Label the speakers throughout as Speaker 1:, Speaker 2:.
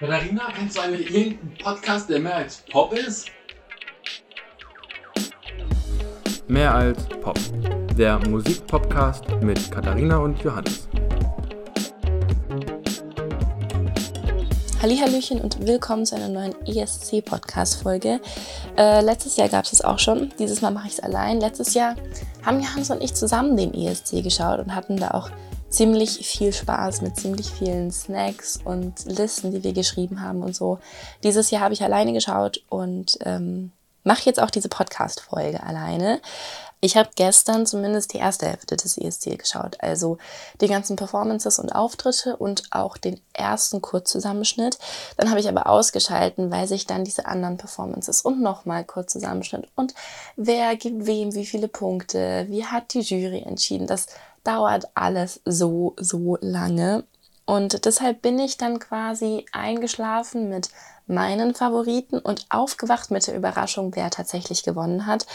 Speaker 1: Katharina, kennst du eigentlich irgendeinen Podcast, der mehr als Pop ist?
Speaker 2: Mehr als Pop. Der Musikpodcast mit Katharina und Johannes.
Speaker 3: Hallöchen und willkommen zu einer neuen ESC-Podcast-Folge. Äh, letztes Jahr gab es es auch schon, dieses Mal mache ich es allein. Letztes Jahr haben Johannes und ich zusammen den ESC geschaut und hatten da auch ziemlich viel Spaß mit ziemlich vielen Snacks und Listen, die wir geschrieben haben und so. Dieses Jahr habe ich alleine geschaut und ähm, mache jetzt auch diese Podcast-Folge alleine. Ich habe gestern zumindest die erste Hälfte des ESC geschaut, also die ganzen Performances und Auftritte und auch den ersten Kurzzusammenschnitt. Dann habe ich aber ausgeschalten, weil sich dann diese anderen Performances und nochmal Kurzzusammenschnitt und wer gibt wem wie viele Punkte, wie hat die Jury entschieden, das dauert alles so, so lange. Und deshalb bin ich dann quasi eingeschlafen mit meinen Favoriten und aufgewacht mit der Überraschung, wer tatsächlich gewonnen hat.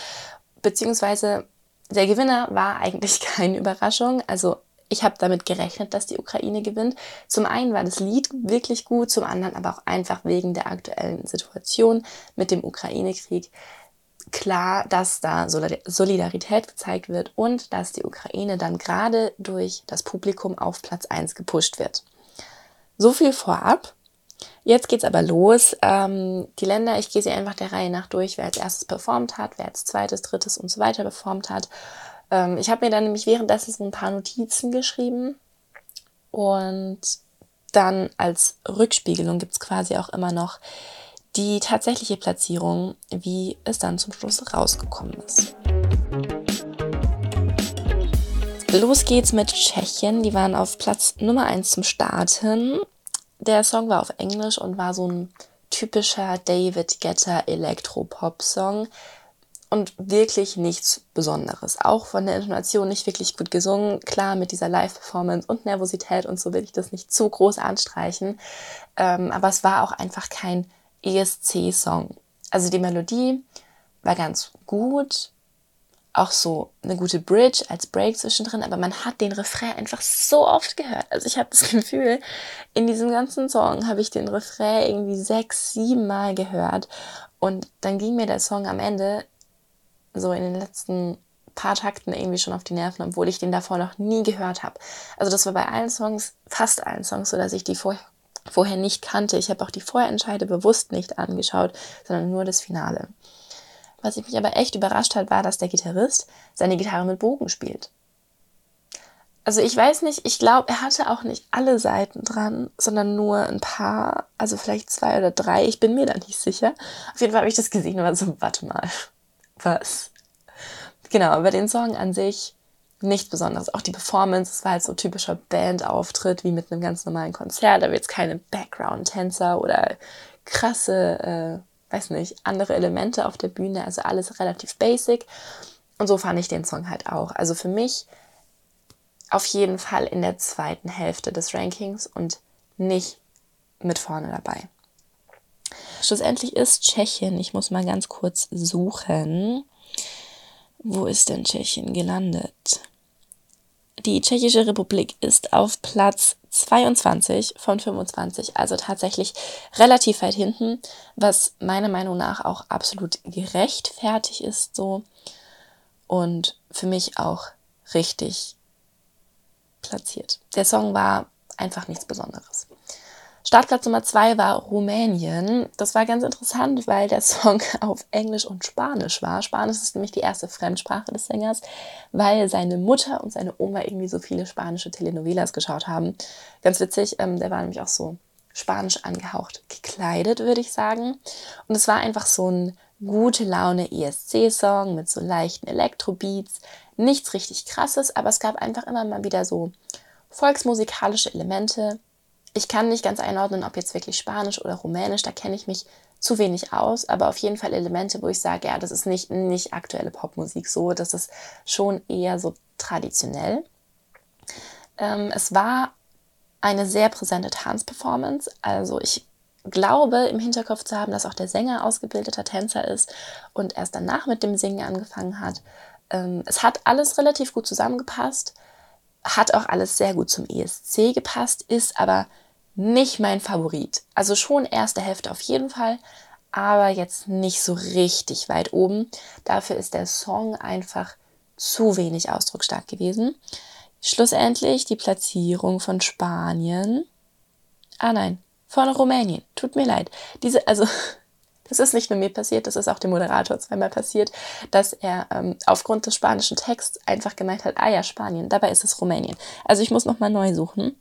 Speaker 3: Beziehungsweise der Gewinner war eigentlich keine Überraschung. Also ich habe damit gerechnet, dass die Ukraine gewinnt. Zum einen war das Lied wirklich gut, zum anderen aber auch einfach wegen der aktuellen Situation mit dem Ukraine-Krieg klar, dass da Solidarität gezeigt wird und dass die Ukraine dann gerade durch das Publikum auf Platz 1 gepusht wird. So viel vorab. Jetzt geht's aber los. Ähm, die Länder, ich gehe sie einfach der Reihe nach durch, wer als erstes performt hat, wer als zweites, drittes und so weiter performt hat. Ähm, ich habe mir dann nämlich währenddessen ein paar Notizen geschrieben und dann als Rückspiegelung gibt's quasi auch immer noch die tatsächliche Platzierung, wie es dann zum Schluss rausgekommen ist. Los geht's mit Tschechien. Die waren auf Platz Nummer 1 zum Starten. Der Song war auf Englisch und war so ein typischer David Guetta Elektropop-Song und wirklich nichts Besonderes. Auch von der Intonation nicht wirklich gut gesungen. Klar, mit dieser Live-Performance und Nervosität und so will ich das nicht zu groß anstreichen. Ähm, aber es war auch einfach kein ESC-Song. Also die Melodie war ganz gut, auch so eine gute Bridge als Break zwischendrin, aber man hat den Refrain einfach so oft gehört. Also ich habe das Gefühl, in diesem ganzen Song habe ich den Refrain irgendwie sechs, sieben Mal gehört und dann ging mir der Song am Ende so in den letzten paar Takten irgendwie schon auf die Nerven, obwohl ich den davor noch nie gehört habe. Also das war bei allen Songs, fast allen Songs, so dass ich die vorher vorher nicht kannte. Ich habe auch die Vorentscheide bewusst nicht angeschaut, sondern nur das Finale. Was mich aber echt überrascht hat, war, dass der Gitarrist seine Gitarre mit Bogen spielt. Also ich weiß nicht, ich glaube, er hatte auch nicht alle Seiten dran, sondern nur ein paar, also vielleicht zwei oder drei. Ich bin mir da nicht sicher. Auf jeden Fall habe ich das gesehen und war so, warte mal, was? Genau, aber den Song an sich nichts Besonderes. Auch die Performance, es war halt so typischer Bandauftritt wie mit einem ganz normalen Konzert. Da wird jetzt keine Background-Tänzer oder krasse, äh, weiß nicht, andere Elemente auf der Bühne. Also alles relativ basic. Und so fand ich den Song halt auch. Also für mich auf jeden Fall in der zweiten Hälfte des Rankings und nicht mit vorne dabei. Schlussendlich ist Tschechien, ich muss mal ganz kurz suchen. Wo ist denn Tschechien gelandet? Die Tschechische Republik ist auf Platz 22 von 25, also tatsächlich relativ weit hinten, was meiner Meinung nach auch absolut gerechtfertigt ist so und für mich auch richtig platziert. Der Song war einfach nichts Besonderes. Startplatz Nummer zwei war Rumänien. Das war ganz interessant, weil der Song auf Englisch und Spanisch war. Spanisch ist nämlich die erste Fremdsprache des Sängers, weil seine Mutter und seine Oma irgendwie so viele spanische Telenovelas geschaut haben. Ganz witzig, ähm, der war nämlich auch so spanisch angehaucht gekleidet, würde ich sagen. Und es war einfach so ein gute Laune ESC-Song mit so leichten Elektrobeats. Nichts richtig krasses, aber es gab einfach immer mal wieder so volksmusikalische Elemente ich kann nicht ganz einordnen, ob jetzt wirklich Spanisch oder Rumänisch, da kenne ich mich zu wenig aus, aber auf jeden Fall Elemente, wo ich sage, ja, das ist nicht, nicht aktuelle Popmusik so, das ist schon eher so traditionell. Ähm, es war eine sehr präsente Tanzperformance, also ich glaube im Hinterkopf zu haben, dass auch der Sänger ausgebildeter Tänzer ist und erst danach mit dem Singen angefangen hat. Ähm, es hat alles relativ gut zusammengepasst, hat auch alles sehr gut zum ESC gepasst, ist aber nicht mein Favorit. Also schon erste Hälfte auf jeden Fall, aber jetzt nicht so richtig weit oben. Dafür ist der Song einfach zu wenig ausdrucksstark gewesen. Schlussendlich die Platzierung von Spanien. Ah nein, von Rumänien. Tut mir leid. Diese, also, das ist nicht nur mir passiert, das ist auch dem Moderator zweimal passiert, dass er ähm, aufgrund des spanischen Texts einfach gemeint hat, ah ja, Spanien, dabei ist es Rumänien. Also ich muss nochmal neu suchen.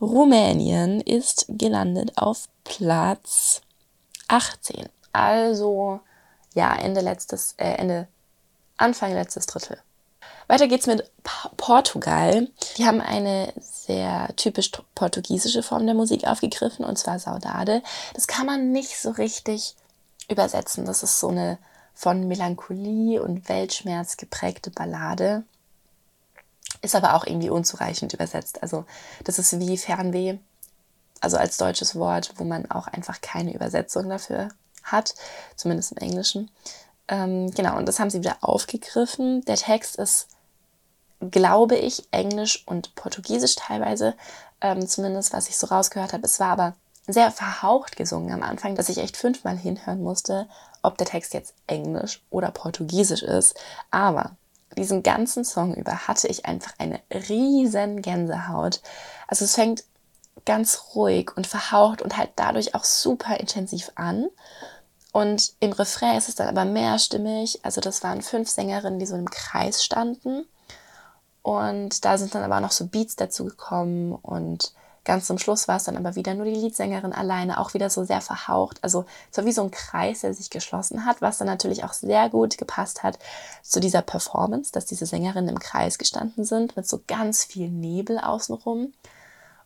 Speaker 3: Rumänien ist gelandet auf Platz 18. Also, ja, Ende letztes, äh, Ende, Anfang letztes Drittel. Weiter geht's mit Portugal. Die haben eine sehr typisch portugiesische Form der Musik aufgegriffen, und zwar Saudade. Das kann man nicht so richtig übersetzen. Das ist so eine von Melancholie und Weltschmerz geprägte Ballade. Ist aber auch irgendwie unzureichend übersetzt. Also das ist wie Fernweh, also als deutsches Wort, wo man auch einfach keine Übersetzung dafür hat, zumindest im Englischen. Ähm, genau, und das haben sie wieder aufgegriffen. Der Text ist glaube ich, Englisch und Portugiesisch teilweise, ähm, zumindest was ich so rausgehört habe. Es war aber sehr verhaucht gesungen am Anfang, dass ich echt fünfmal hinhören musste, ob der Text jetzt Englisch oder Portugiesisch ist. Aber diesen ganzen Song über hatte ich einfach eine riesen Gänsehaut. Also es fängt ganz ruhig und verhaucht und halt dadurch auch super intensiv an. Und im Refrain ist es dann aber mehrstimmig. Also das waren fünf Sängerinnen, die so im Kreis standen. Und da sind dann aber noch so Beats dazu gekommen und ganz zum Schluss war es dann aber wieder nur die Leadsängerin alleine, auch wieder so sehr verhaucht. Also so wie so ein Kreis, der sich geschlossen hat, was dann natürlich auch sehr gut gepasst hat zu dieser Performance, dass diese Sängerinnen im Kreis gestanden sind mit so ganz viel Nebel außenrum.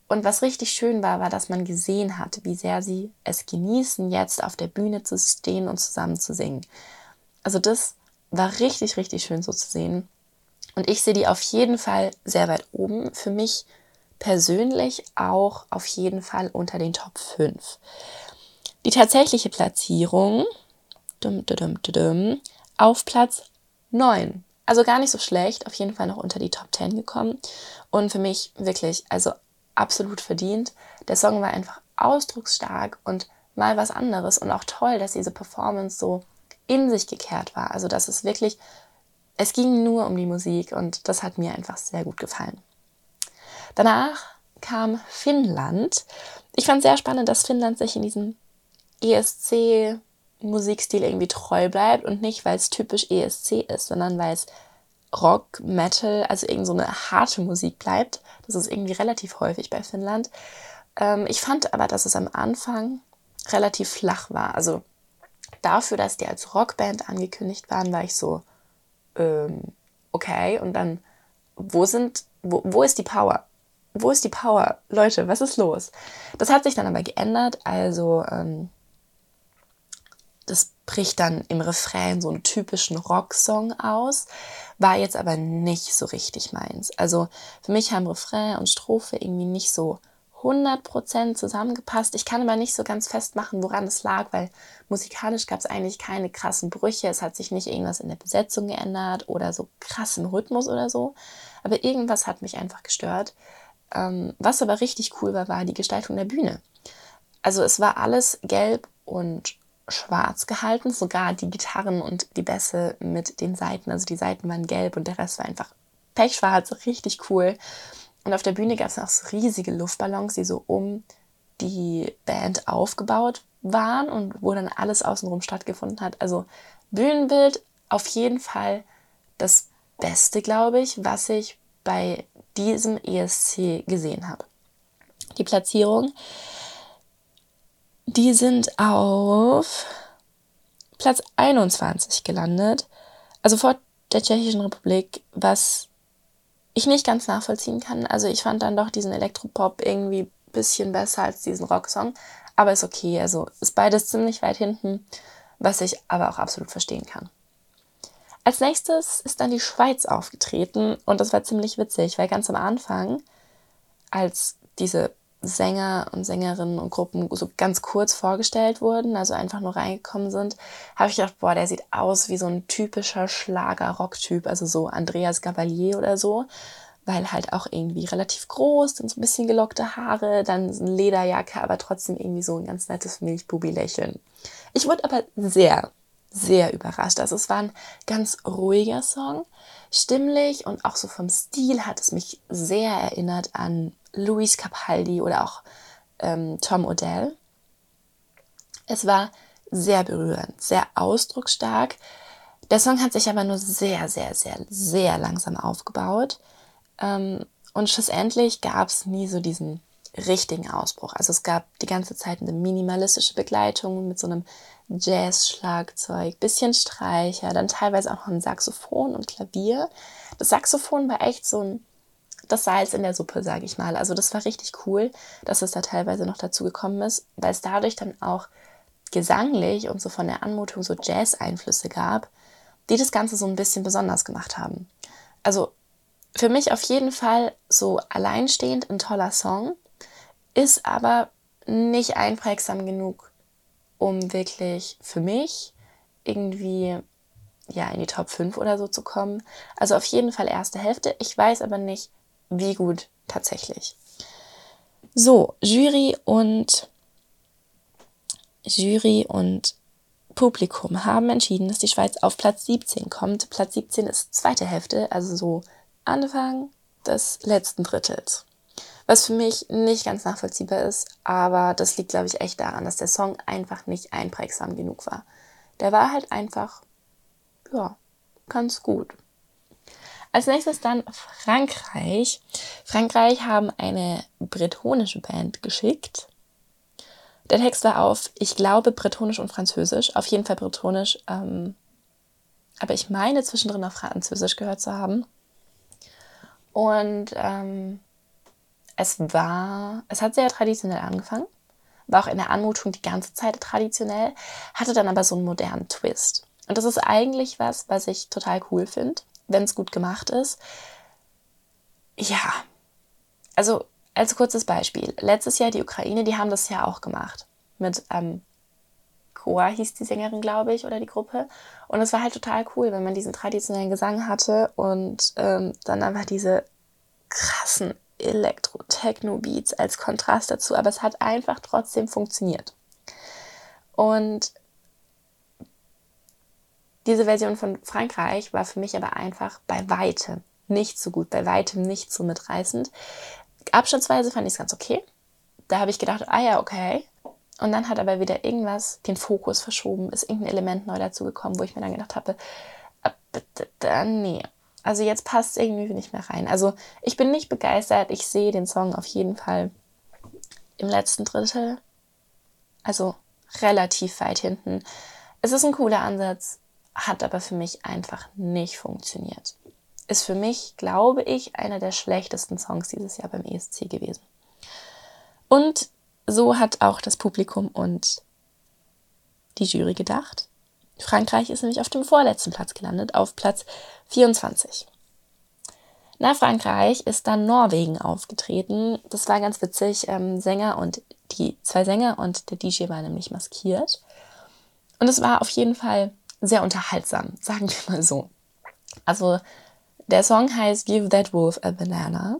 Speaker 3: Und was richtig schön war, war, dass man gesehen hat, wie sehr sie es genießen, jetzt auf der Bühne zu stehen und zusammen zu singen. Also das war richtig, richtig schön so zu sehen. Und ich sehe die auf jeden Fall sehr weit oben. Für mich persönlich auch auf jeden Fall unter den Top 5. Die tatsächliche Platzierung dum, dum, dum, auf Platz 9. Also gar nicht so schlecht, auf jeden Fall noch unter die Top 10 gekommen. Und für mich wirklich, also absolut verdient. Der Song war einfach ausdrucksstark und mal was anderes und auch toll, dass diese Performance so in sich gekehrt war. Also dass es wirklich es ging nur um die Musik und das hat mir einfach sehr gut gefallen. Danach kam Finnland. Ich fand sehr spannend, dass Finnland sich in diesem ESC-Musikstil irgendwie treu bleibt und nicht, weil es typisch ESC ist, sondern weil es Rock, Metal, also irgend so eine harte Musik bleibt. Das ist irgendwie relativ häufig bei Finnland. Ähm, ich fand aber, dass es am Anfang relativ flach war. Also dafür, dass die als Rockband angekündigt waren, war ich so, ähm, okay, und dann, wo sind, wo, wo ist die Power? Wo ist die Power? Leute, was ist los? Das hat sich dann aber geändert, also ähm, das bricht dann im Refrain so einen typischen Rocksong aus, war jetzt aber nicht so richtig meins. Also für mich haben Refrain und Strophe irgendwie nicht so 100% zusammengepasst. Ich kann aber nicht so ganz festmachen, woran es lag, weil musikalisch gab es eigentlich keine krassen Brüche. Es hat sich nicht irgendwas in der Besetzung geändert oder so krassen Rhythmus oder so. Aber irgendwas hat mich einfach gestört. Ähm, was aber richtig cool war, war die Gestaltung der Bühne. Also es war alles gelb und schwarz gehalten, sogar die Gitarren und die Bässe mit den Seiten. Also die Seiten waren gelb und der Rest war einfach pechschwarz, richtig cool. Und auf der Bühne gab es auch so riesige Luftballons, die so um die Band aufgebaut waren und wo dann alles außenrum stattgefunden hat. Also Bühnenbild auf jeden Fall das Beste, glaube ich, was ich bei diesem ESC gesehen habe. Die Platzierung, die sind auf Platz 21 gelandet, also vor der Tschechischen Republik, was ich nicht ganz nachvollziehen kann. Also ich fand dann doch diesen Elektropop irgendwie ein bisschen besser als diesen Rocksong. Aber ist okay. Also ist beides ziemlich weit hinten, was ich aber auch absolut verstehen kann. Als nächstes ist dann die Schweiz aufgetreten und das war ziemlich witzig, weil ganz am Anfang, als diese Sänger und Sängerinnen und Gruppen so ganz kurz vorgestellt wurden, also einfach nur reingekommen sind, habe ich gedacht, boah, der sieht aus wie so ein typischer Schlager-Rock-Typ, also so Andreas Gavalier oder so. weil halt auch irgendwie relativ groß, dann so ein bisschen gelockte Haare, dann eine Lederjacke, aber trotzdem irgendwie so ein ganz nettes Milchbubi-Lächeln. Ich wurde aber sehr, sehr überrascht. Also es war ein ganz ruhiger Song. Stimmlich und auch so vom Stil hat es mich sehr erinnert an Luis Capaldi oder auch ähm, Tom Odell. Es war sehr berührend, sehr ausdrucksstark. Der Song hat sich aber nur sehr, sehr, sehr, sehr langsam aufgebaut. Ähm, und schlussendlich gab es nie so diesen richtigen Ausbruch. Also es gab die ganze Zeit eine minimalistische Begleitung mit so einem Jazz-Schlagzeug, bisschen Streicher, dann teilweise auch noch ein Saxophon und Klavier. Das Saxophon war echt so ein das Salz in der Suppe, sage ich mal. Also das war richtig cool, dass es da teilweise noch dazu gekommen ist, weil es dadurch dann auch gesanglich und so von der Anmutung so Jazz-Einflüsse gab, die das Ganze so ein bisschen besonders gemacht haben. Also für mich auf jeden Fall so alleinstehend ein toller Song, ist aber nicht einprägsam genug, um wirklich für mich irgendwie ja in die Top 5 oder so zu kommen. Also auf jeden Fall erste Hälfte. Ich weiß aber nicht, wie gut tatsächlich. So, Jury und Jury und Publikum haben entschieden, dass die Schweiz auf Platz 17 kommt. Platz 17 ist zweite Hälfte, also so Anfang des letzten Drittels. Was für mich nicht ganz nachvollziehbar ist, aber das liegt, glaube ich, echt daran, dass der Song einfach nicht einprägsam genug war. Der war halt einfach, ja, ganz gut. Als nächstes dann Frankreich. Frankreich haben eine bretonische Band geschickt. Der Text war auf, ich glaube, bretonisch und französisch. Auf jeden Fall bretonisch. Ähm, aber ich meine zwischendrin auf Französisch gehört zu haben. Und ähm, es war, es hat sehr traditionell angefangen, war auch in der Anmutung die ganze Zeit traditionell, hatte dann aber so einen modernen Twist. Und das ist eigentlich was, was ich total cool finde, wenn es gut gemacht ist. Ja, also als kurzes Beispiel. Letztes Jahr die Ukraine, die haben das ja auch gemacht. Mit ähm, Koa hieß die Sängerin, glaube ich, oder die Gruppe. Und es war halt total cool, wenn man diesen traditionellen Gesang hatte und ähm, dann einfach diese krassen Elektro-Techno-Beats als Kontrast dazu. Aber es hat einfach trotzdem funktioniert. Und diese Version von Frankreich war für mich aber einfach bei weitem nicht so gut, bei weitem nicht so mitreißend. Abschnittsweise fand ich es ganz okay. Da habe ich gedacht, ah ja, okay, und dann hat aber wieder irgendwas den Fokus verschoben, ist irgendein Element neu dazugekommen, wo ich mir dann gedacht habe, äh, nee, also jetzt passt es irgendwie nicht mehr rein. Also ich bin nicht begeistert, ich sehe den Song auf jeden Fall im letzten Drittel, also relativ weit hinten. Es ist ein cooler Ansatz, hat aber für mich einfach nicht funktioniert. Ist für mich, glaube ich, einer der schlechtesten Songs dieses Jahr beim ESC gewesen. Und so hat auch das Publikum und die Jury gedacht. Frankreich ist nämlich auf dem vorletzten Platz gelandet, auf Platz 24. Nach Frankreich ist dann Norwegen aufgetreten. Das war ganz witzig. Ähm, Sänger und die zwei Sänger und der DJ waren nämlich maskiert. Und es war auf jeden Fall sehr unterhaltsam, sagen wir mal so. Also der Song heißt Give That Wolf a Banana.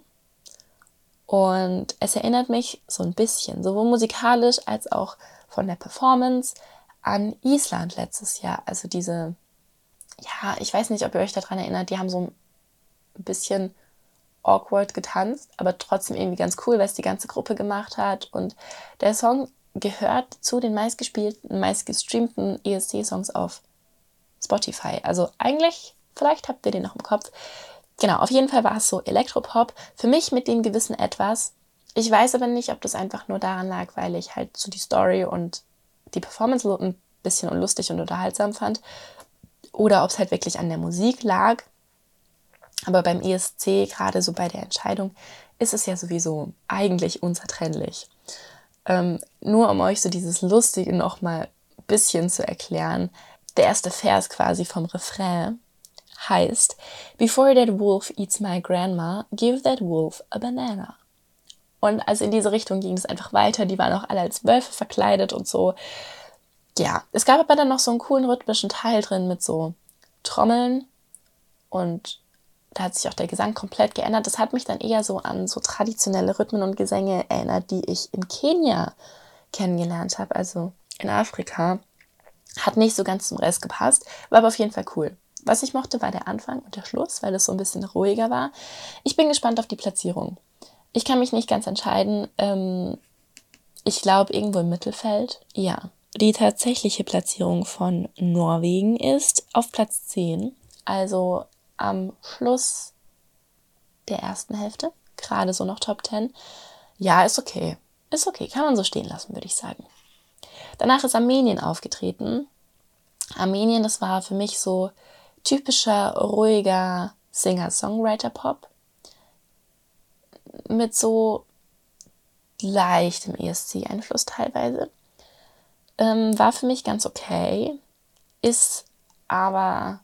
Speaker 3: Und es erinnert mich so ein bisschen, sowohl musikalisch als auch von der Performance an Island letztes Jahr. Also diese, ja, ich weiß nicht, ob ihr euch daran erinnert, die haben so ein bisschen awkward getanzt, aber trotzdem irgendwie ganz cool, weil es die ganze Gruppe gemacht hat. Und der Song gehört zu den meistgespielten, meistgestreamten ESC-Songs auf Spotify. Also eigentlich, vielleicht habt ihr den noch im Kopf. Genau, auf jeden Fall war es so Elektropop. Für mich mit dem gewissen Etwas. Ich weiß aber nicht, ob das einfach nur daran lag, weil ich halt so die Story und die Performance ein bisschen unlustig und unterhaltsam fand. Oder ob es halt wirklich an der Musik lag. Aber beim ESC, gerade so bei der Entscheidung, ist es ja sowieso eigentlich unzertrennlich. Ähm, nur um euch so dieses Lustige nochmal ein bisschen zu erklären. Der erste Vers quasi vom Refrain heißt, Before that wolf eats my grandma, give that wolf a banana. Und also in diese Richtung ging es einfach weiter. Die waren auch alle als Wölfe verkleidet und so. Ja, es gab aber dann noch so einen coolen rhythmischen Teil drin mit so Trommeln und da hat sich auch der Gesang komplett geändert. Das hat mich dann eher so an so traditionelle Rhythmen und Gesänge erinnert, die ich in Kenia kennengelernt habe, also in Afrika. Hat nicht so ganz zum Rest gepasst, war aber auf jeden Fall cool. Was ich mochte, war der Anfang und der Schluss, weil es so ein bisschen ruhiger war. Ich bin gespannt auf die Platzierung. Ich kann mich nicht ganz entscheiden. Ähm, ich glaube, irgendwo im Mittelfeld. Ja. Die tatsächliche Platzierung von Norwegen ist auf Platz 10. Also am Schluss der ersten Hälfte. Gerade so noch Top 10. Ja, ist okay. Ist okay. Kann man so stehen lassen, würde ich sagen. Danach ist Armenien aufgetreten. Armenien, das war für mich so typischer, ruhiger Singer-Songwriter-Pop mit so leichtem ESC-Einfluss teilweise. Ähm, war für mich ganz okay, ist aber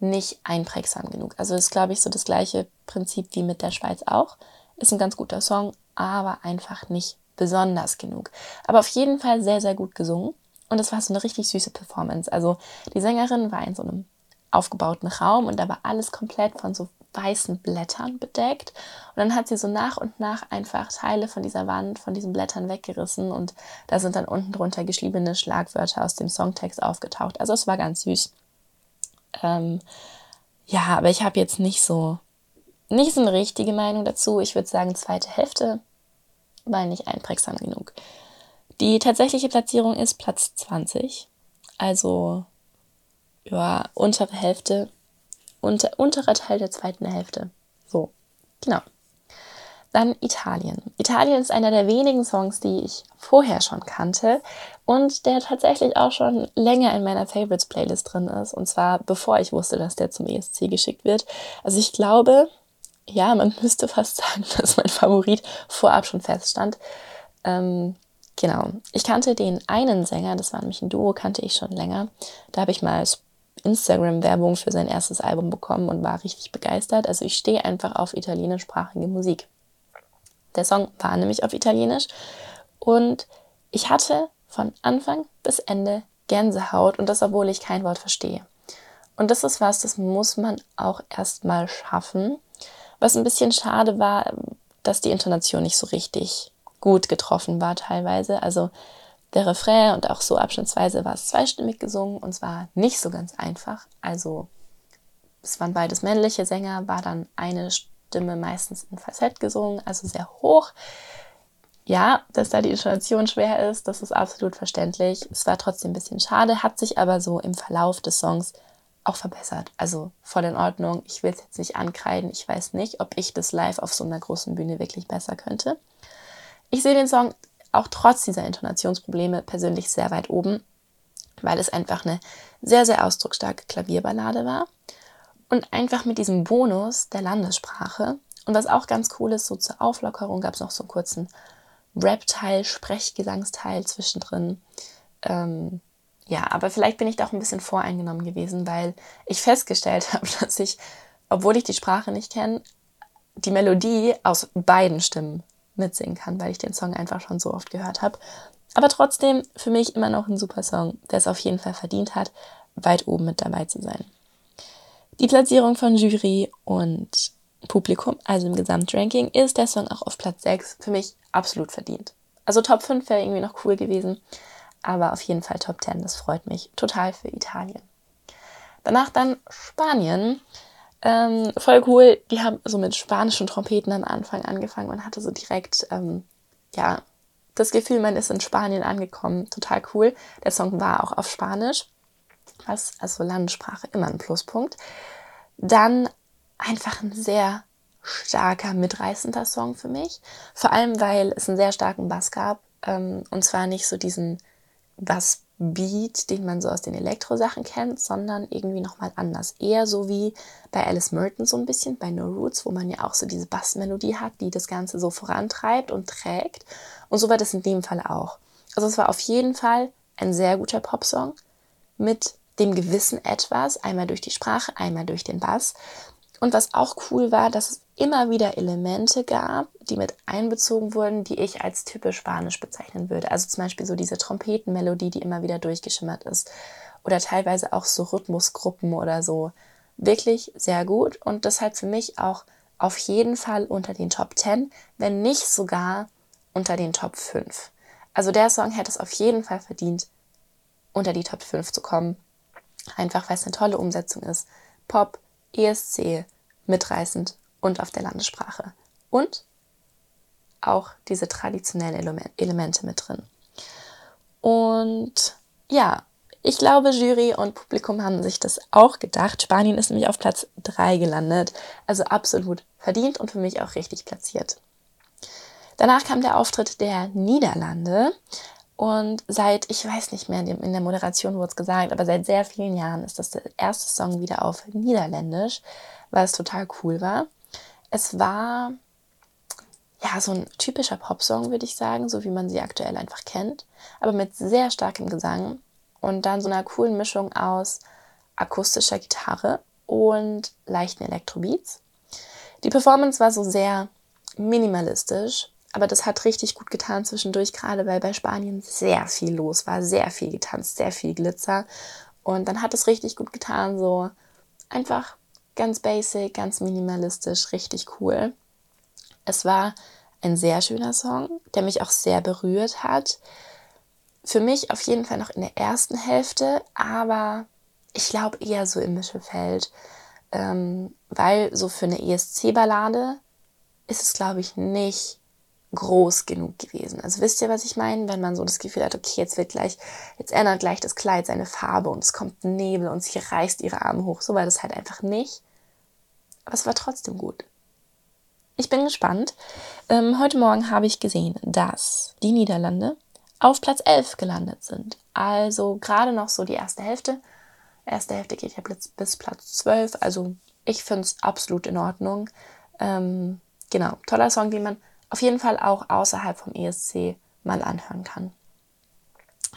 Speaker 3: nicht einprägsam genug. Also ist, glaube ich, so das gleiche Prinzip wie mit der Schweiz auch. Ist ein ganz guter Song, aber einfach nicht besonders genug. Aber auf jeden Fall sehr, sehr gut gesungen. Und es war so eine richtig süße Performance. Also die Sängerin war in so einem aufgebauten Raum und da war alles komplett von so weißen Blättern bedeckt. Und dann hat sie so nach und nach einfach Teile von dieser Wand, von diesen Blättern weggerissen und da sind dann unten drunter geschriebene Schlagwörter aus dem Songtext aufgetaucht. Also es war ganz süß. Ähm, ja, aber ich habe jetzt nicht so, nicht so eine richtige Meinung dazu. Ich würde sagen, zweite Hälfte war nicht einprägsam genug. Die tatsächliche Platzierung ist Platz 20. Also ja, untere Hälfte, unter, unterer Teil der zweiten Hälfte. So, genau. Dann Italien. Italien ist einer der wenigen Songs, die ich vorher schon kannte und der tatsächlich auch schon länger in meiner Favorites Playlist drin ist. Und zwar bevor ich wusste, dass der zum ESC geschickt wird. Also ich glaube, ja, man müsste fast sagen, dass mein Favorit vorab schon feststand. Ähm, genau. Ich kannte den einen Sänger, das war nämlich ein Duo, kannte ich schon länger. Da habe ich mal Instagram-Werbung für sein erstes Album bekommen und war richtig begeistert. Also ich stehe einfach auf italienischsprachige Musik. Der Song war nämlich auf Italienisch und ich hatte von Anfang bis Ende Gänsehaut und das, obwohl ich kein Wort verstehe. Und das ist was, das muss man auch erstmal schaffen. Was ein bisschen schade war, dass die Intonation nicht so richtig gut getroffen war teilweise. Also der Refrain und auch so abschnittsweise war es zweistimmig gesungen und zwar nicht so ganz einfach. Also es waren beides männliche Sänger, war dann eine Stimme meistens in Falsett gesungen, also sehr hoch. Ja, dass da die Intonation schwer ist, das ist absolut verständlich. Es war trotzdem ein bisschen schade, hat sich aber so im Verlauf des Songs auch verbessert. Also voll in Ordnung. Ich will es jetzt nicht ankreiden. Ich weiß nicht, ob ich das live auf so einer großen Bühne wirklich besser könnte. Ich sehe den Song auch trotz dieser Intonationsprobleme persönlich sehr weit oben, weil es einfach eine sehr, sehr ausdrucksstarke Klavierballade war. Und einfach mit diesem Bonus der Landessprache. Und was auch ganz cool ist, so zur Auflockerung gab es noch so einen kurzen Rap-Teil, Sprechgesangsteil zwischendrin. Ähm, ja, aber vielleicht bin ich da auch ein bisschen voreingenommen gewesen, weil ich festgestellt habe, dass ich, obwohl ich die Sprache nicht kenne, die Melodie aus beiden Stimmen mitsingen kann, weil ich den Song einfach schon so oft gehört habe. Aber trotzdem für mich immer noch ein super Song, der es auf jeden Fall verdient hat, weit oben mit dabei zu sein. Die Platzierung von Jury und Publikum, also im Gesamtranking, ist der Song auch auf Platz 6 für mich absolut verdient. Also Top 5 wäre irgendwie noch cool gewesen, aber auf jeden Fall Top 10, das freut mich total für Italien. Danach dann Spanien. Ähm, voll cool. Die haben so mit spanischen Trompeten am Anfang angefangen. Man hatte so direkt, ähm, ja, das Gefühl, man ist in Spanien angekommen. Total cool. Der Song war auch auf Spanisch, was also Landessprache immer ein Pluspunkt. Dann einfach ein sehr starker, mitreißender Song für mich. Vor allem, weil es einen sehr starken Bass gab. Ähm, und zwar nicht so diesen Bass Beat, den man so aus den Elektro-Sachen kennt, sondern irgendwie nochmal anders. Eher so wie bei Alice Merton so ein bisschen, bei No Roots, wo man ja auch so diese Bassmelodie hat, die das Ganze so vorantreibt und trägt. Und so war das in dem Fall auch. Also es war auf jeden Fall ein sehr guter Popsong mit dem gewissen Etwas, einmal durch die Sprache, einmal durch den Bass. Und was auch cool war, dass es immer wieder Elemente gab, die mit einbezogen wurden, die ich als typisch spanisch bezeichnen würde. Also zum Beispiel so diese Trompetenmelodie, die immer wieder durchgeschimmert ist. Oder teilweise auch so Rhythmusgruppen oder so wirklich sehr gut und deshalb für mich auch auf jeden Fall unter den Top 10, wenn nicht sogar unter den Top 5. Also der Song hätte es auf jeden Fall verdient, unter die Top 5 zu kommen. Einfach weil es eine tolle Umsetzung ist. Pop, ESC, mitreißend und auf der Landessprache. Und auch diese traditionellen Elemente mit drin. Und ja, ich glaube, Jury und Publikum haben sich das auch gedacht. Spanien ist nämlich auf Platz 3 gelandet. Also absolut verdient und für mich auch richtig platziert. Danach kam der Auftritt der Niederlande. Und seit, ich weiß nicht mehr, in der Moderation wurde es gesagt, aber seit sehr vielen Jahren ist das der erste Song wieder auf Niederländisch, was total cool war. Es war ja so ein typischer Popsong, würde ich sagen, so wie man sie aktuell einfach kennt, aber mit sehr starkem Gesang und dann so einer coolen Mischung aus akustischer Gitarre und leichten Elektrobeats. Die Performance war so sehr minimalistisch, aber das hat richtig gut getan zwischendurch, gerade weil bei Spanien sehr viel los war, sehr viel getanzt, sehr viel Glitzer. Und dann hat es richtig gut getan, so einfach ganz basic, ganz minimalistisch, richtig cool. Es war ein sehr schöner Song, der mich auch sehr berührt hat. Für mich auf jeden Fall noch in der ersten Hälfte, aber ich glaube eher so im Mittelfeld, ähm, weil so für eine ESC-Ballade ist es, glaube ich, nicht groß genug gewesen. Also wisst ihr, was ich meine? Wenn man so das Gefühl hat, okay, jetzt wird gleich, jetzt ändert gleich das Kleid seine Farbe und es kommt Nebel und sie reißt ihre Arme hoch. So war das halt einfach nicht. Aber es war trotzdem gut. Ich bin gespannt. Ähm, heute Morgen habe ich gesehen, dass die Niederlande auf Platz 11 gelandet sind. Also gerade noch so die erste Hälfte. Erste Hälfte geht ja bis Platz 12. Also ich finde es absolut in Ordnung. Ähm, genau, toller Song, den man auf jeden Fall auch außerhalb vom ESC mal anhören kann.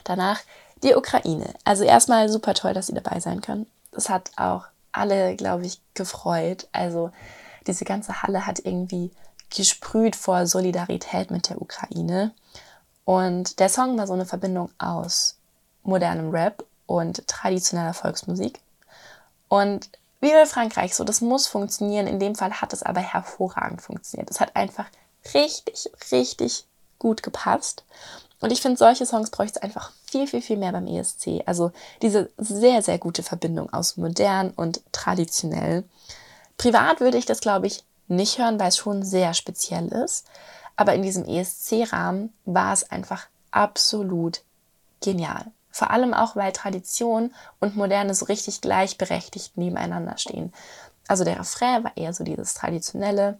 Speaker 3: Danach die Ukraine. Also erstmal super toll, dass sie dabei sein können. Das hat auch alle, glaube ich, gefreut. Also diese ganze Halle hat irgendwie gesprüht vor Solidarität mit der Ukraine. Und der Song war so eine Verbindung aus modernem Rap und traditioneller Volksmusik. Und wie bei Frankreich, so das muss funktionieren. In dem Fall hat es aber hervorragend funktioniert. Es hat einfach richtig, richtig gut gepasst. Und ich finde, solche Songs bräuchte es einfach viel, viel, viel mehr beim ESC. Also diese sehr, sehr gute Verbindung aus modern und traditionell. Privat würde ich das, glaube ich, nicht hören, weil es schon sehr speziell ist. Aber in diesem ESC-Rahmen war es einfach absolut genial. Vor allem auch, weil Tradition und Moderne so richtig gleichberechtigt nebeneinander stehen. Also der Refrain war eher so dieses traditionelle.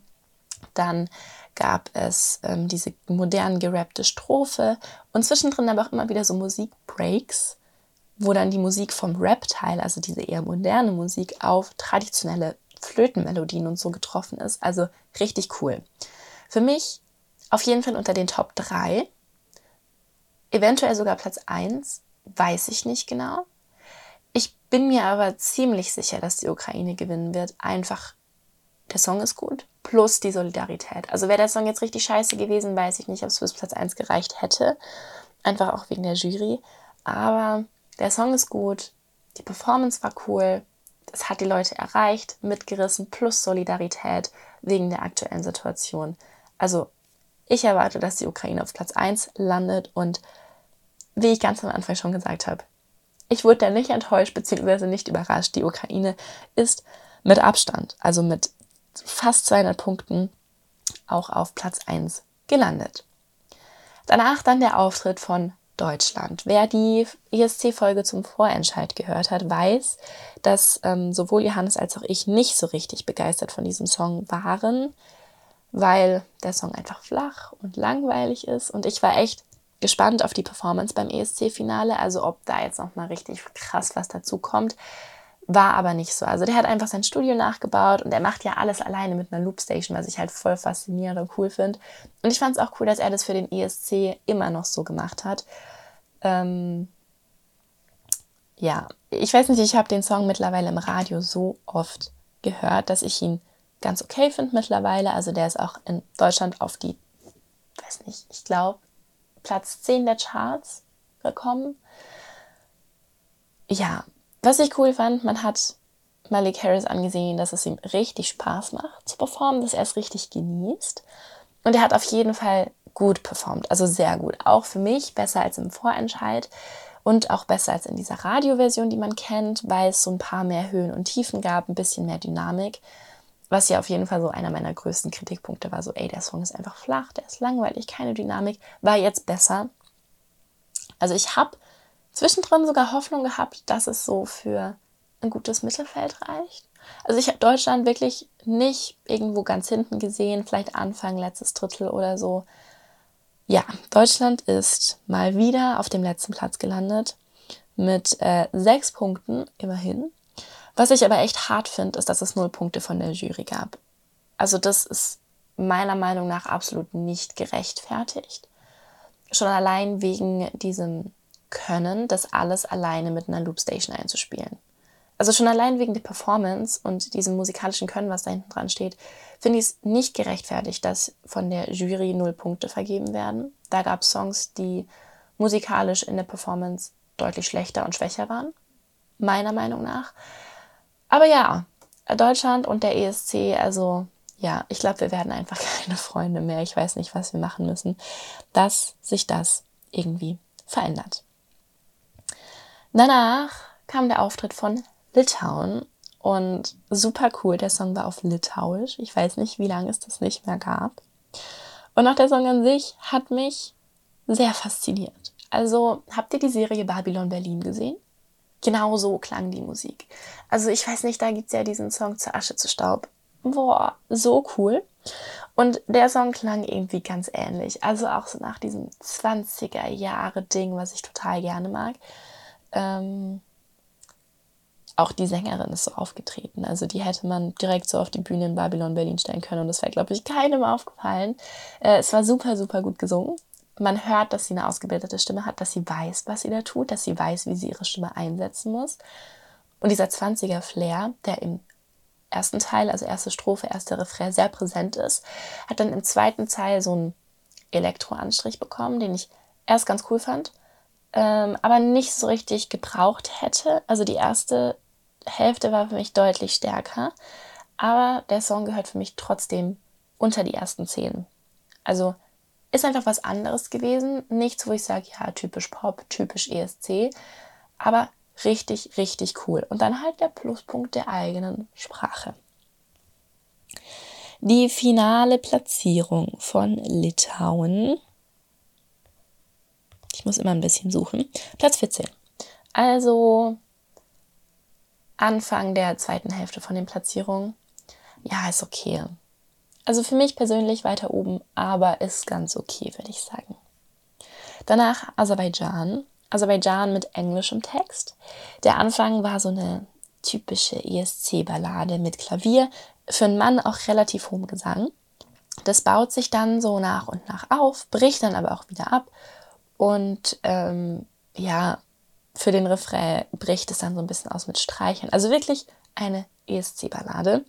Speaker 3: Dann gab es ähm, diese modern gerappte Strophe und zwischendrin aber auch immer wieder so Musikbreaks, wo dann die Musik vom Rap-Teil, also diese eher moderne Musik, auf traditionelle Flötenmelodien und so getroffen ist. Also richtig cool. Für mich auf jeden Fall unter den Top 3. Eventuell sogar Platz 1, weiß ich nicht genau. Ich bin mir aber ziemlich sicher, dass die Ukraine gewinnen wird. Einfach, der Song ist gut plus die Solidarität. Also wäre der Song jetzt richtig scheiße gewesen, weiß ich nicht, ob es bis Platz 1 gereicht hätte. Einfach auch wegen der Jury. Aber der Song ist gut, die Performance war cool, es hat die Leute erreicht, mitgerissen, plus Solidarität wegen der aktuellen Situation. Also ich erwarte, dass die Ukraine auf Platz 1 landet und wie ich ganz am Anfang schon gesagt habe, ich wurde da nicht enttäuscht bzw. nicht überrascht. Die Ukraine ist mit Abstand, also mit fast 200 Punkten auch auf Platz 1 gelandet. Danach dann der Auftritt von Deutschland. Wer die ESC-Folge zum Vorentscheid gehört hat, weiß, dass ähm, sowohl Johannes als auch ich nicht so richtig begeistert von diesem Song waren, weil der Song einfach flach und langweilig ist. Und ich war echt gespannt auf die Performance beim ESC-Finale, also ob da jetzt noch mal richtig krass was dazu kommt. War aber nicht so. Also der hat einfach sein Studio nachgebaut und er macht ja alles alleine mit einer Loopstation, was ich halt voll faszinierend und cool finde. Und ich fand es auch cool, dass er das für den ESC immer noch so gemacht hat. Ähm ja, ich weiß nicht, ich habe den Song mittlerweile im Radio so oft gehört, dass ich ihn ganz okay finde mittlerweile. Also der ist auch in Deutschland auf die, weiß nicht, ich glaube, Platz 10 der Charts gekommen. Ja, was ich cool fand, man hat Malik Harris angesehen, dass es ihm richtig Spaß macht zu performen, dass er es richtig genießt. Und er hat auf jeden Fall gut performt, also sehr gut. Auch für mich besser als im Vorentscheid und auch besser als in dieser Radioversion, die man kennt, weil es so ein paar mehr Höhen und Tiefen gab, ein bisschen mehr Dynamik. Was ja auf jeden Fall so einer meiner größten Kritikpunkte war, so, ey, der Song ist einfach flach, der ist langweilig, keine Dynamik, war jetzt besser. Also ich habe zwischendrin sogar Hoffnung gehabt, dass es so für ein gutes Mittelfeld reicht. Also ich habe Deutschland wirklich nicht irgendwo ganz hinten gesehen, vielleicht Anfang, letztes Drittel oder so. Ja, Deutschland ist mal wieder auf dem letzten Platz gelandet mit äh, sechs Punkten immerhin. Was ich aber echt hart finde, ist, dass es null Punkte von der Jury gab. Also das ist meiner Meinung nach absolut nicht gerechtfertigt. Schon allein wegen diesem Können, das alles alleine mit einer Loopstation einzuspielen. Also schon allein wegen der Performance und diesem musikalischen Können, was da hinten dran steht, finde ich es nicht gerechtfertigt, dass von der Jury null Punkte vergeben werden. Da gab es Songs, die musikalisch in der Performance deutlich schlechter und schwächer waren, meiner Meinung nach. Aber ja, Deutschland und der ESC, also ja, ich glaube, wir werden einfach keine Freunde mehr. Ich weiß nicht, was wir machen müssen, dass sich das irgendwie verändert. Danach kam der Auftritt von Litauen und super cool. Der Song war auf Litauisch. Ich weiß nicht, wie lange es das nicht mehr gab. Und auch der Song an sich hat mich sehr fasziniert. Also, habt ihr die Serie Babylon Berlin gesehen? Genau so klang die Musik. Also, ich weiß nicht, da gibt es ja diesen Song zur Asche zu Staub. Boah, so cool. Und der Song klang irgendwie ganz ähnlich. Also auch so nach diesem 20er Jahre Ding, was ich total gerne mag. Ähm, auch die Sängerin ist so aufgetreten. Also die hätte man direkt so auf die Bühne in Babylon Berlin stellen können und das wäre, glaube ich, keinem aufgefallen. Äh, es war super, super gut gesungen. Man hört, dass sie eine ausgebildete Stimme hat, dass sie weiß, was sie da tut, dass sie weiß, wie sie ihre Stimme einsetzen muss. Und dieser 20er Flair, der im ersten Teil, also erste Strophe, erster Refrain, sehr präsent ist, hat dann im zweiten Teil so einen Elektroanstrich bekommen, den ich erst ganz cool fand, ähm, aber nicht so richtig gebraucht hätte. Also die erste Hälfte war für mich deutlich stärker, aber der Song gehört für mich trotzdem unter die ersten zehn. Also ist einfach was anderes gewesen. Nichts, wo ich sage, ja, typisch Pop, typisch ESC, aber richtig, richtig cool. Und dann halt der Pluspunkt der eigenen Sprache. Die finale Platzierung von Litauen. Ich muss immer ein bisschen suchen. Platz 14. Also Anfang der zweiten Hälfte von den Platzierungen. Ja, ist okay. Also für mich persönlich weiter oben, aber ist ganz okay, würde ich sagen. Danach Aserbaidschan. Aserbaidschan mit englischem Text. Der Anfang war so eine typische ESC-Ballade mit Klavier, für einen Mann auch relativ hohem Gesang. Das baut sich dann so nach und nach auf, bricht dann aber auch wieder ab und ähm, ja, für den Refrain bricht es dann so ein bisschen aus mit Streichern. Also wirklich eine ESC-Ballade.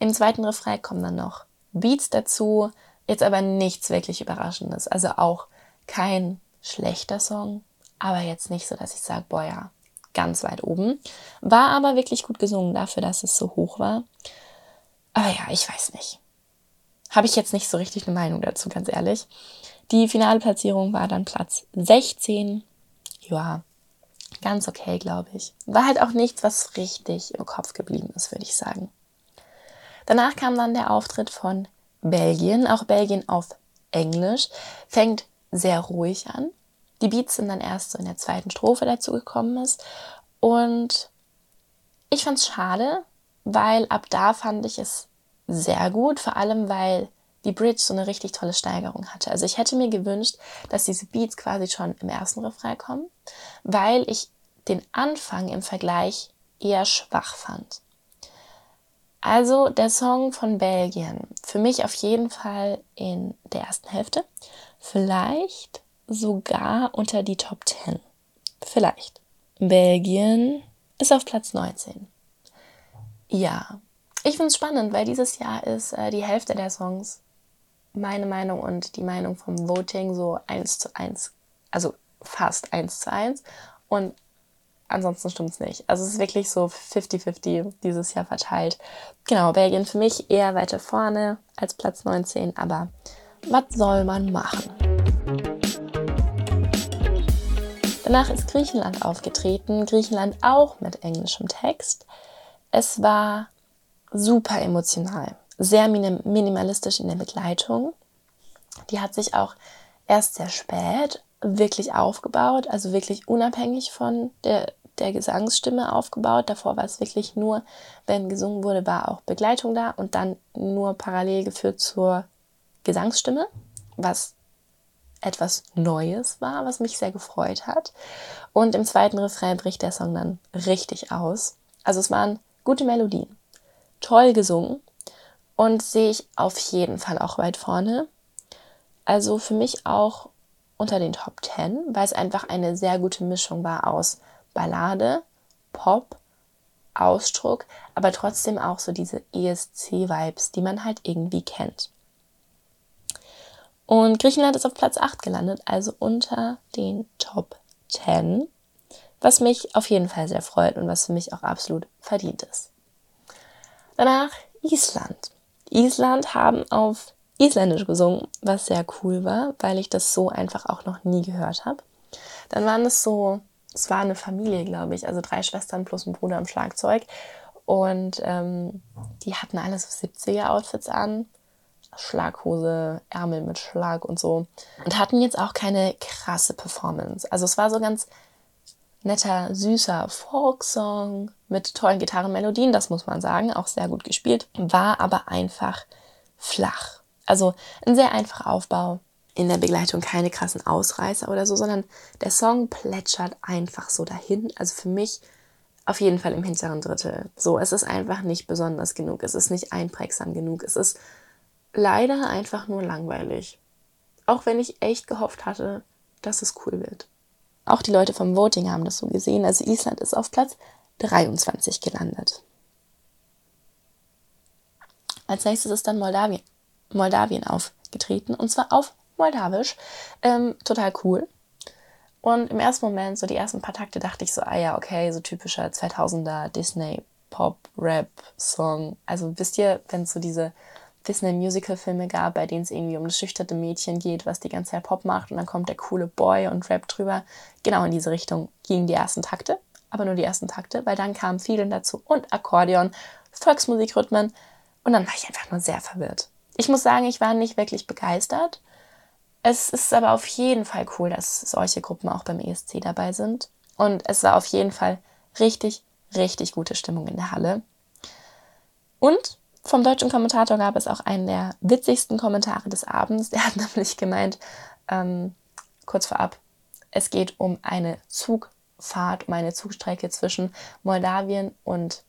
Speaker 3: Im zweiten Refrain kommen dann noch Beats dazu, jetzt aber nichts wirklich Überraschendes. Also auch kein schlechter Song, aber jetzt nicht so, dass ich sage, boah ja, ganz weit oben. War aber wirklich gut gesungen dafür, dass es so hoch war. Aber ja, ich weiß nicht. Habe ich jetzt nicht so richtig eine Meinung dazu, ganz ehrlich. Die finale Platzierung war dann Platz 16. Ja, ganz okay, glaube ich. War halt auch nichts, was richtig im Kopf geblieben ist, würde ich sagen. Danach kam dann der Auftritt von Belgien, auch Belgien auf Englisch, fängt sehr ruhig an. Die Beats sind dann erst so in der zweiten Strophe dazu gekommen ist. Und ich fand es schade, weil ab da fand ich es sehr gut, vor allem weil die Bridge so eine richtig tolle Steigerung hatte. Also ich hätte mir gewünscht, dass diese Beats quasi schon im ersten Refrain kommen, weil ich den Anfang im Vergleich eher schwach fand. Also der Song von Belgien, für mich auf jeden Fall in der ersten Hälfte, vielleicht sogar unter die Top 10. Vielleicht. Belgien ist auf Platz 19. Ja, ich finde es spannend, weil dieses Jahr ist äh, die Hälfte der Songs meine Meinung und die Meinung vom Voting so eins zu eins, also fast eins zu eins. Und ansonsten stimmt es nicht. Also es ist wirklich so 50-50 dieses Jahr verteilt. Genau, Belgien für mich eher weiter vorne als Platz 19, aber was soll man machen? Danach ist Griechenland aufgetreten, Griechenland auch mit englischem Text. Es war super emotional, sehr minimalistisch in der Begleitung. Die hat sich auch erst sehr spät wirklich aufgebaut, also wirklich unabhängig von der, der Gesangsstimme aufgebaut. Davor war es wirklich nur, wenn gesungen wurde, war auch Begleitung da und dann nur parallel geführt zur Gesangsstimme, was etwas Neues war, was mich sehr gefreut hat. Und im zweiten Refrain bricht der Song dann richtig aus. Also es waren gute Melodien, toll gesungen und sehe ich auf jeden Fall auch weit vorne. Also für mich auch unter den Top 10, weil es einfach eine sehr gute Mischung war aus Ballade, Pop, Ausdruck, aber trotzdem auch so diese ESC-Vibes, die man halt irgendwie kennt. Und Griechenland ist auf Platz 8 gelandet, also unter den Top 10, was mich auf jeden Fall sehr freut und was für mich auch absolut verdient ist. Danach Island. Island haben auf Isländisch gesungen, was sehr cool war, weil ich das so einfach auch noch nie gehört habe. Dann waren es so, es war eine Familie, glaube ich, also drei Schwestern plus ein Bruder am Schlagzeug. Und ähm, die hatten alle so 70er-Outfits an. Schlaghose, Ärmel mit Schlag und so. Und hatten jetzt auch keine krasse Performance. Also es war so ganz netter, süßer Folksong mit tollen Gitarrenmelodien, das muss man sagen, auch sehr gut gespielt, war aber einfach flach. Also ein sehr einfacher Aufbau. In der Begleitung keine krassen Ausreißer oder so, sondern der Song plätschert einfach so dahin. Also für mich auf jeden Fall im hinteren Drittel. So, es ist einfach nicht besonders genug. Es ist nicht einprägsam genug. Es ist leider einfach nur langweilig. Auch wenn ich echt gehofft hatte, dass es cool wird. Auch die Leute vom Voting haben das so gesehen. Also Island ist auf Platz 23 gelandet. Als nächstes ist dann Moldawien. Moldawien aufgetreten und zwar auf Moldawisch. Ähm, total cool. Und im ersten Moment, so die ersten paar Takte, dachte ich so, ah ja, okay, so typischer 2000er Disney Pop, Rap, Song. Also wisst ihr, wenn so diese Disney-Musical-Filme gab, bei denen es irgendwie um das schüchterne Mädchen geht, was die ganze Zeit Pop macht und dann kommt der coole Boy und Rap drüber. Genau in diese Richtung gingen die ersten Takte, aber nur die ersten Takte, weil dann kamen Fielen dazu und Akkordeon, Volksmusikrhythmen und dann war ich einfach nur sehr verwirrt. Ich muss sagen, ich war nicht wirklich begeistert. Es ist aber auf jeden Fall cool, dass solche Gruppen auch beim ESC dabei sind. Und es war auf jeden Fall richtig, richtig gute Stimmung in der Halle. Und vom deutschen Kommentator gab es auch einen der witzigsten Kommentare des Abends. Der hat nämlich gemeint, ähm, kurz vorab, es geht um eine Zugfahrt, um eine Zugstrecke zwischen Moldawien und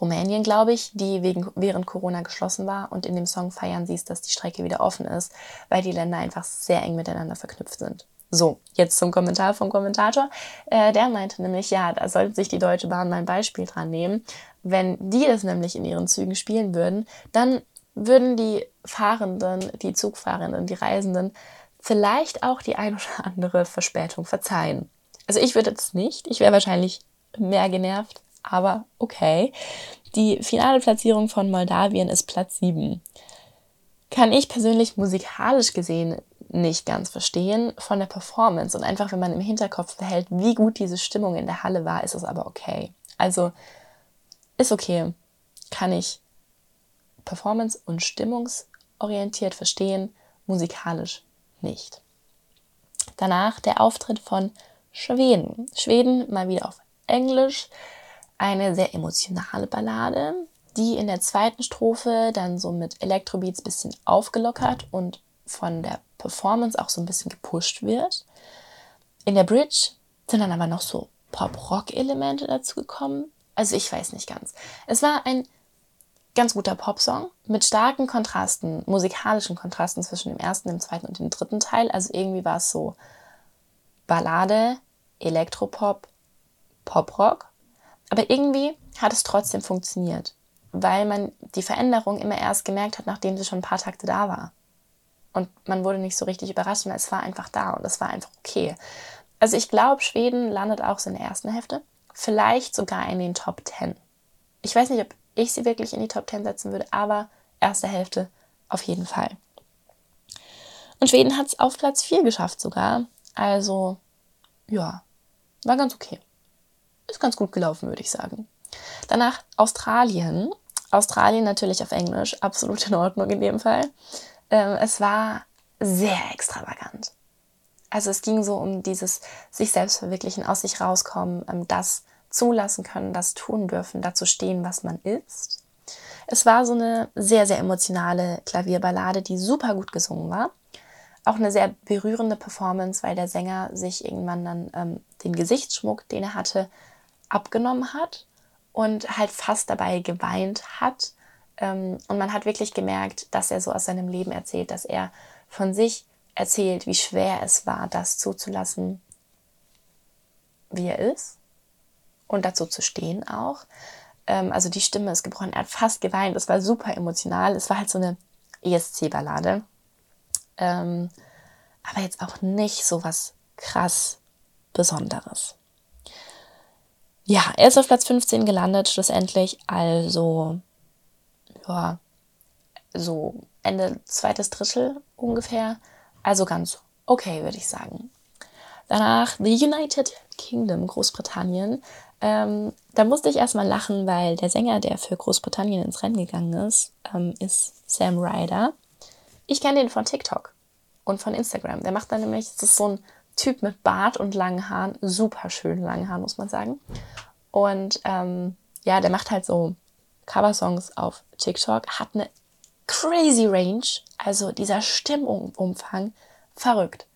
Speaker 3: Rumänien, glaube ich, die wegen, während Corona geschlossen war. Und in dem Song feiern sie es, dass die Strecke wieder offen ist, weil die Länder einfach sehr eng miteinander verknüpft sind. So, jetzt zum Kommentar vom Kommentator. Äh, der meinte nämlich, ja, da sollte sich die Deutsche Bahn mal ein Beispiel dran nehmen. Wenn die das nämlich in ihren Zügen spielen würden, dann würden die Fahrenden, die Zugfahrenden, die Reisenden vielleicht auch die ein oder andere Verspätung verzeihen. Also ich würde das nicht. Ich wäre wahrscheinlich mehr genervt aber okay. Die finale Platzierung von Moldawien ist Platz 7. Kann ich persönlich musikalisch gesehen nicht ganz verstehen von der Performance und einfach, wenn man im Hinterkopf behält, wie gut diese Stimmung in der Halle war, ist es aber okay. Also ist okay. Kann ich performance- und stimmungsorientiert verstehen, musikalisch nicht. Danach der Auftritt von Schweden. Schweden mal wieder auf Englisch eine sehr emotionale Ballade, die in der zweiten Strophe dann so mit Elektrobeats bisschen aufgelockert und von der Performance auch so ein bisschen gepusht wird. In der Bridge sind dann aber noch so Pop-Rock-Elemente dazu gekommen. Also ich weiß nicht ganz. Es war ein ganz guter Popsong mit starken Kontrasten, musikalischen Kontrasten zwischen dem ersten, dem zweiten und dem dritten Teil. Also irgendwie war es so Ballade, Elektropop, Poprock aber irgendwie hat es trotzdem funktioniert, weil man die Veränderung immer erst gemerkt hat, nachdem sie schon ein paar Takte da war. Und man wurde nicht so richtig überrascht, weil es war einfach da und es war einfach okay. Also ich glaube, Schweden landet auch so in der ersten Hälfte. Vielleicht sogar in den Top 10. Ich weiß nicht, ob ich sie wirklich in die Top 10 setzen würde, aber erste Hälfte auf jeden Fall. Und Schweden hat es auf Platz 4 geschafft sogar. Also, ja, war ganz okay. Ist ganz gut gelaufen, würde ich sagen. Danach Australien. Australien natürlich auf Englisch, absolut in Ordnung in dem Fall. Ähm, es war sehr extravagant. Also es ging so um dieses sich selbst verwirklichen, aus sich rauskommen, ähm, das zulassen können, das tun dürfen, dazu stehen, was man ist. Es war so eine sehr, sehr emotionale Klavierballade, die super gut gesungen war. Auch eine sehr berührende Performance, weil der Sänger sich irgendwann dann ähm, den Gesichtsschmuck, den er hatte, abgenommen hat und halt fast dabei geweint hat. Ähm, und man hat wirklich gemerkt, dass er so aus seinem Leben erzählt, dass er von sich erzählt, wie schwer es war, das zuzulassen, wie er ist und dazu zu stehen auch. Ähm, also die Stimme ist gebrochen, er hat fast geweint, es war super emotional, es war halt so eine ESC-Ballade. Ähm, aber jetzt auch nicht so was krass Besonderes. Ja, er ist auf Platz 15 gelandet, schlussendlich. Also, ja, so Ende zweites Drittel ungefähr. Also ganz okay, würde ich sagen. Danach The United Kingdom, Großbritannien. Ähm, da musste ich erstmal lachen, weil der Sänger, der für Großbritannien ins Rennen gegangen ist, ähm, ist Sam Ryder. Ich kenne den von TikTok und von Instagram. Der macht dann nämlich, das ist so ein Typ mit Bart und langen Haaren, super schön langen Haaren, muss man sagen. Und ähm, ja, der macht halt so Coversongs auf TikTok, hat eine crazy Range, also dieser Stimmumfang, verrückt.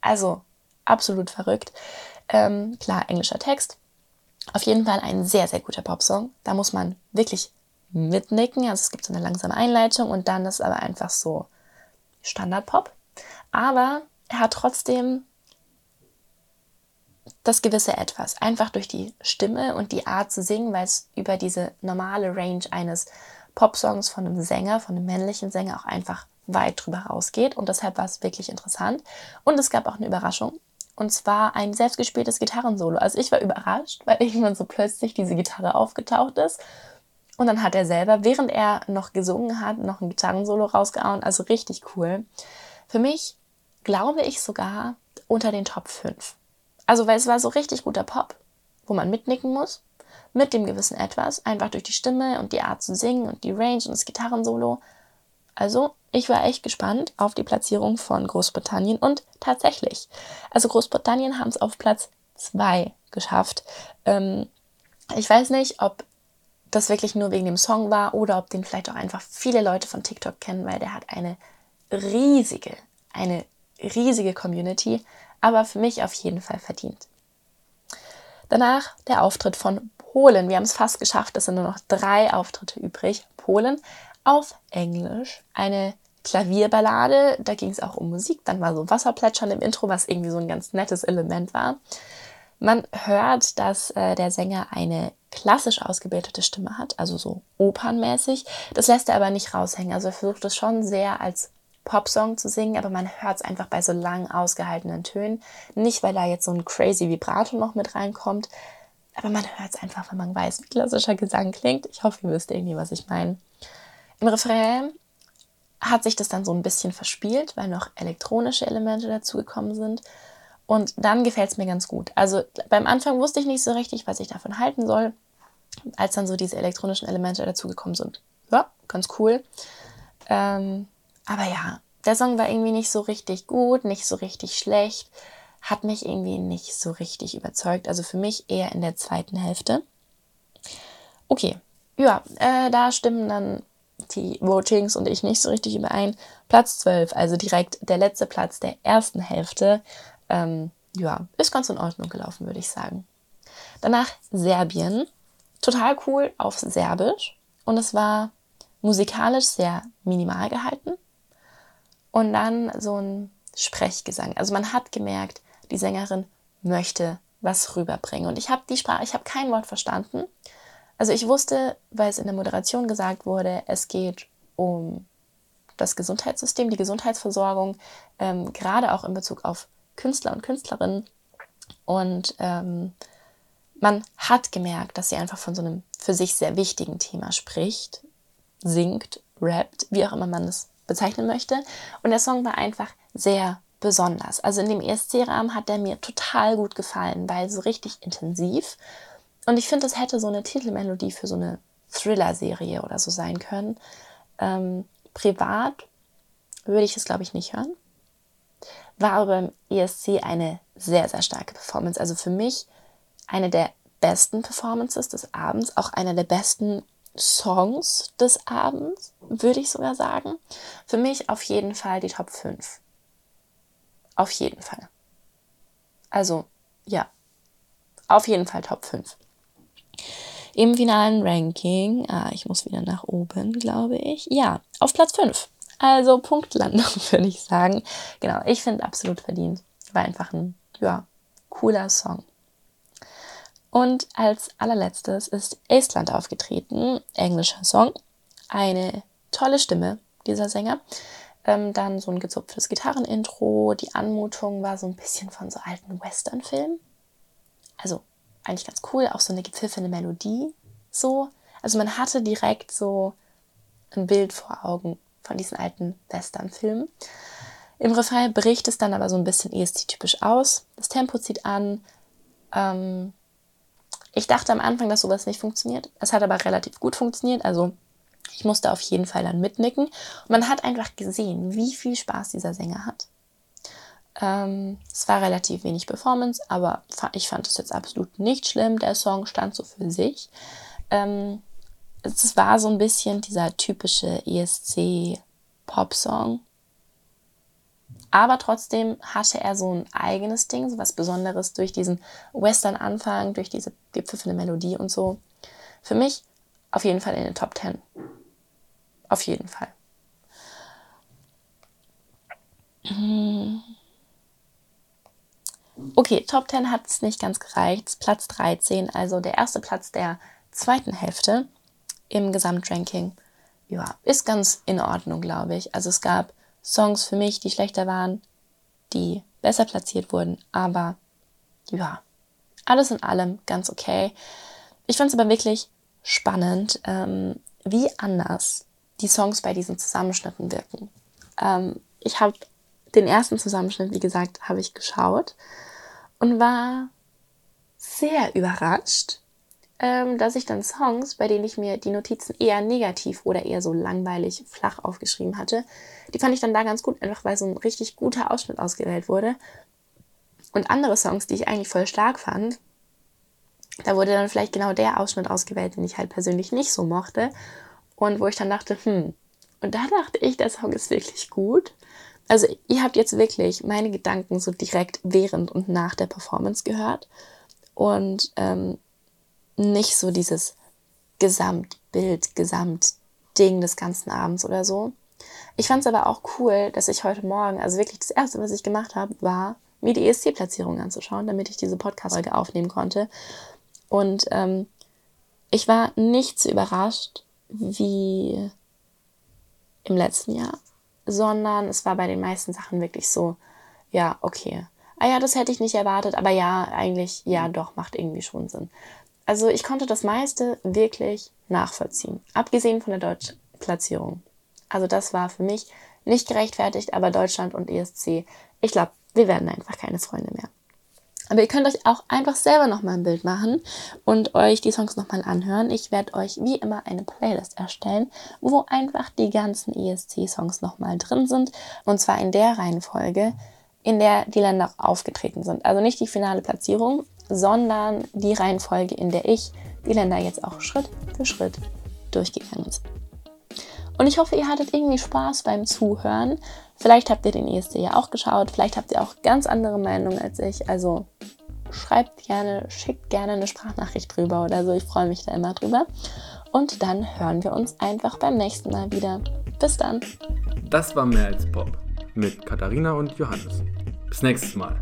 Speaker 3: Also absolut verrückt. Ähm, klar, englischer Text. Auf jeden Fall ein sehr, sehr guter Popsong. Da muss man wirklich mitnicken. Also es gibt so eine langsame Einleitung und dann ist aber einfach so Standardpop. Aber er hat trotzdem das gewisse Etwas. Einfach durch die Stimme und die Art zu singen, weil es über diese normale Range eines Popsongs von einem Sänger, von einem männlichen Sänger auch einfach weit drüber rausgeht. Und deshalb war es wirklich interessant. Und es gab auch eine Überraschung. Und zwar ein selbstgespieltes Gitarrensolo. Also ich war überrascht, weil irgendwann so plötzlich diese Gitarre aufgetaucht ist. Und dann hat er selber, während er noch gesungen hat, noch ein Gitarrensolo rausgehauen. Also richtig cool. Für mich glaube ich sogar unter den Top 5. Also, weil es war so richtig guter Pop, wo man mitnicken muss, mit dem gewissen Etwas, einfach durch die Stimme und die Art zu singen und die Range und das Gitarrensolo. Also, ich war echt gespannt auf die Platzierung von Großbritannien und tatsächlich. Also, Großbritannien haben es auf Platz 2 geschafft. Ähm, ich weiß nicht, ob das wirklich nur wegen dem Song war oder ob den vielleicht auch einfach viele Leute von TikTok kennen, weil der hat eine riesige, eine riesige Community aber für mich auf jeden Fall verdient. Danach der Auftritt von Polen. Wir haben es fast geschafft, es sind nur noch drei Auftritte übrig. Polen auf Englisch. Eine Klavierballade, da ging es auch um Musik. Dann war so Wasserplätschern im Intro, was irgendwie so ein ganz nettes Element war. Man hört, dass äh, der Sänger eine klassisch ausgebildete Stimme hat, also so opernmäßig. Das lässt er aber nicht raushängen. Also er versucht es schon sehr als Popsong zu singen, aber man hört es einfach bei so lang ausgehaltenen Tönen. Nicht, weil da jetzt so ein crazy Vibrato noch mit reinkommt, aber man hört es einfach, wenn man weiß, wie klassischer Gesang klingt. Ich hoffe, ihr wisst irgendwie, was ich meine. Im Refrain hat sich das dann so ein bisschen verspielt, weil noch elektronische Elemente dazugekommen sind. Und dann gefällt es mir ganz gut. Also beim Anfang wusste ich nicht so richtig, was ich davon halten soll, als dann so diese elektronischen Elemente dazugekommen sind. Ja, ganz cool. Ähm, aber ja, der Song war irgendwie nicht so richtig gut, nicht so richtig schlecht, hat mich irgendwie nicht so richtig überzeugt. Also für mich eher in der zweiten Hälfte. Okay, ja, äh, da stimmen dann die Votings und ich nicht so richtig überein. Platz 12, also direkt der letzte Platz der ersten Hälfte. Ähm, ja, ist ganz in Ordnung gelaufen, würde ich sagen. Danach Serbien. Total cool auf Serbisch. Und es war musikalisch sehr minimal gehalten und dann so ein Sprechgesang. Also man hat gemerkt, die Sängerin möchte was rüberbringen. Und ich habe die Sprache, ich habe kein Wort verstanden. Also ich wusste, weil es in der Moderation gesagt wurde, es geht um das Gesundheitssystem, die Gesundheitsversorgung, ähm, gerade auch in Bezug auf Künstler und Künstlerinnen. Und ähm, man hat gemerkt, dass sie einfach von so einem für sich sehr wichtigen Thema spricht, singt, rappt, wie auch immer man es bezeichnen möchte. Und der Song war einfach sehr besonders. Also in dem ESC-Rahmen hat der mir total gut gefallen, weil so richtig intensiv. Und ich finde, es hätte so eine Titelmelodie für so eine Thriller-Serie oder so sein können. Ähm, privat würde ich es, glaube ich, nicht hören. War aber beim ESC eine sehr, sehr starke Performance. Also für mich eine der besten Performances des Abends, auch einer der besten Songs des Abends, würde ich sogar sagen. Für mich auf jeden Fall die Top 5. Auf jeden Fall. Also, ja. Auf jeden Fall Top 5. Im finalen Ranking, ah, ich muss wieder nach oben, glaube ich. Ja, auf Platz 5. Also Punktlandung, würde ich sagen. Genau, ich finde absolut verdient. War einfach ein, ja, cooler Song. Und als allerletztes ist Estland aufgetreten, englischer Song. Eine tolle Stimme dieser Sänger. Ähm, dann so ein gezupftes Gitarrenintro. Die Anmutung war so ein bisschen von so alten Western-Filmen. Also eigentlich ganz cool, auch so eine gepfiffene Melodie. So. Also man hatte direkt so ein Bild vor Augen von diesen alten Western-Filmen. Im Refrain bricht es dann aber so ein bisschen ESC-typisch aus. Das Tempo zieht an. Ähm, ich dachte am Anfang, dass sowas nicht funktioniert. Es hat aber relativ gut funktioniert. Also ich musste auf jeden Fall dann mitnicken. Und man hat einfach gesehen, wie viel Spaß dieser Sänger hat. Ähm, es war relativ wenig Performance, aber ich fand es jetzt absolut nicht schlimm. Der Song stand so für sich. Ähm, es war so ein bisschen dieser typische ESC-Pop-Song. Aber trotzdem hatte er so ein eigenes Ding, so was Besonderes durch diesen Western-Anfang, durch diese gepfiffene Melodie und so. Für mich auf jeden Fall in den Top 10. Auf jeden Fall. Okay, Top 10 hat es nicht ganz gereicht. Platz 13, also der erste Platz der zweiten Hälfte im Gesamtranking. Ja, ist ganz in Ordnung, glaube ich. Also es gab Songs für mich, die schlechter waren, die besser platziert wurden, aber ja, alles in allem ganz okay. Ich fand es aber wirklich spannend, ähm, wie anders die Songs bei diesen Zusammenschnitten wirken. Ähm, ich habe den ersten Zusammenschnitt, wie gesagt, habe ich geschaut und war sehr überrascht, ähm, dass ich dann Songs, bei denen ich mir die Notizen eher negativ oder eher so langweilig flach aufgeschrieben hatte, die fand ich dann da ganz gut, einfach weil so ein richtig guter Ausschnitt ausgewählt wurde. Und andere Songs, die ich eigentlich voll stark fand, da wurde dann vielleicht genau der Ausschnitt ausgewählt, den ich halt persönlich nicht so mochte. Und wo ich dann dachte, hm, und da dachte ich, der Song ist wirklich gut. Also ihr habt jetzt wirklich meine Gedanken so direkt während und nach der Performance gehört. Und ähm, nicht so dieses Gesamtbild, Gesamtding des ganzen Abends oder so. Ich fand es aber auch cool, dass ich heute Morgen, also wirklich das Erste, was ich gemacht habe, war, mir die ESC-Platzierung anzuschauen, damit ich diese Podcast-Folge aufnehmen konnte. Und ähm, ich war nicht so überrascht wie im letzten Jahr, sondern es war bei den meisten Sachen wirklich so, ja, okay. Ah ja, das hätte ich nicht erwartet, aber ja, eigentlich, ja, doch, macht irgendwie schon Sinn. Also ich konnte das meiste wirklich nachvollziehen, abgesehen von der Deutschplatzierung. Also das war für mich nicht gerechtfertigt, aber Deutschland und ESC, ich glaube, wir werden einfach keine Freunde mehr. Aber ihr könnt euch auch einfach selber nochmal ein Bild machen und euch die Songs nochmal anhören. Ich werde euch wie immer eine Playlist erstellen, wo einfach die ganzen ESC-Songs nochmal drin sind. Und zwar in der Reihenfolge, in der die Länder aufgetreten sind. Also nicht die finale Platzierung, sondern die Reihenfolge, in der ich die Länder jetzt auch Schritt für Schritt durchgegangen bin. Und ich hoffe, ihr hattet irgendwie Spaß beim Zuhören. Vielleicht habt ihr den ESC ja auch geschaut, vielleicht habt ihr auch ganz andere Meinungen als ich. Also schreibt gerne, schickt gerne eine Sprachnachricht drüber oder so. Ich freue mich da immer drüber. Und dann hören wir uns einfach beim nächsten Mal wieder. Bis dann.
Speaker 2: Das war mehr als Pop mit Katharina und Johannes. Bis nächstes Mal.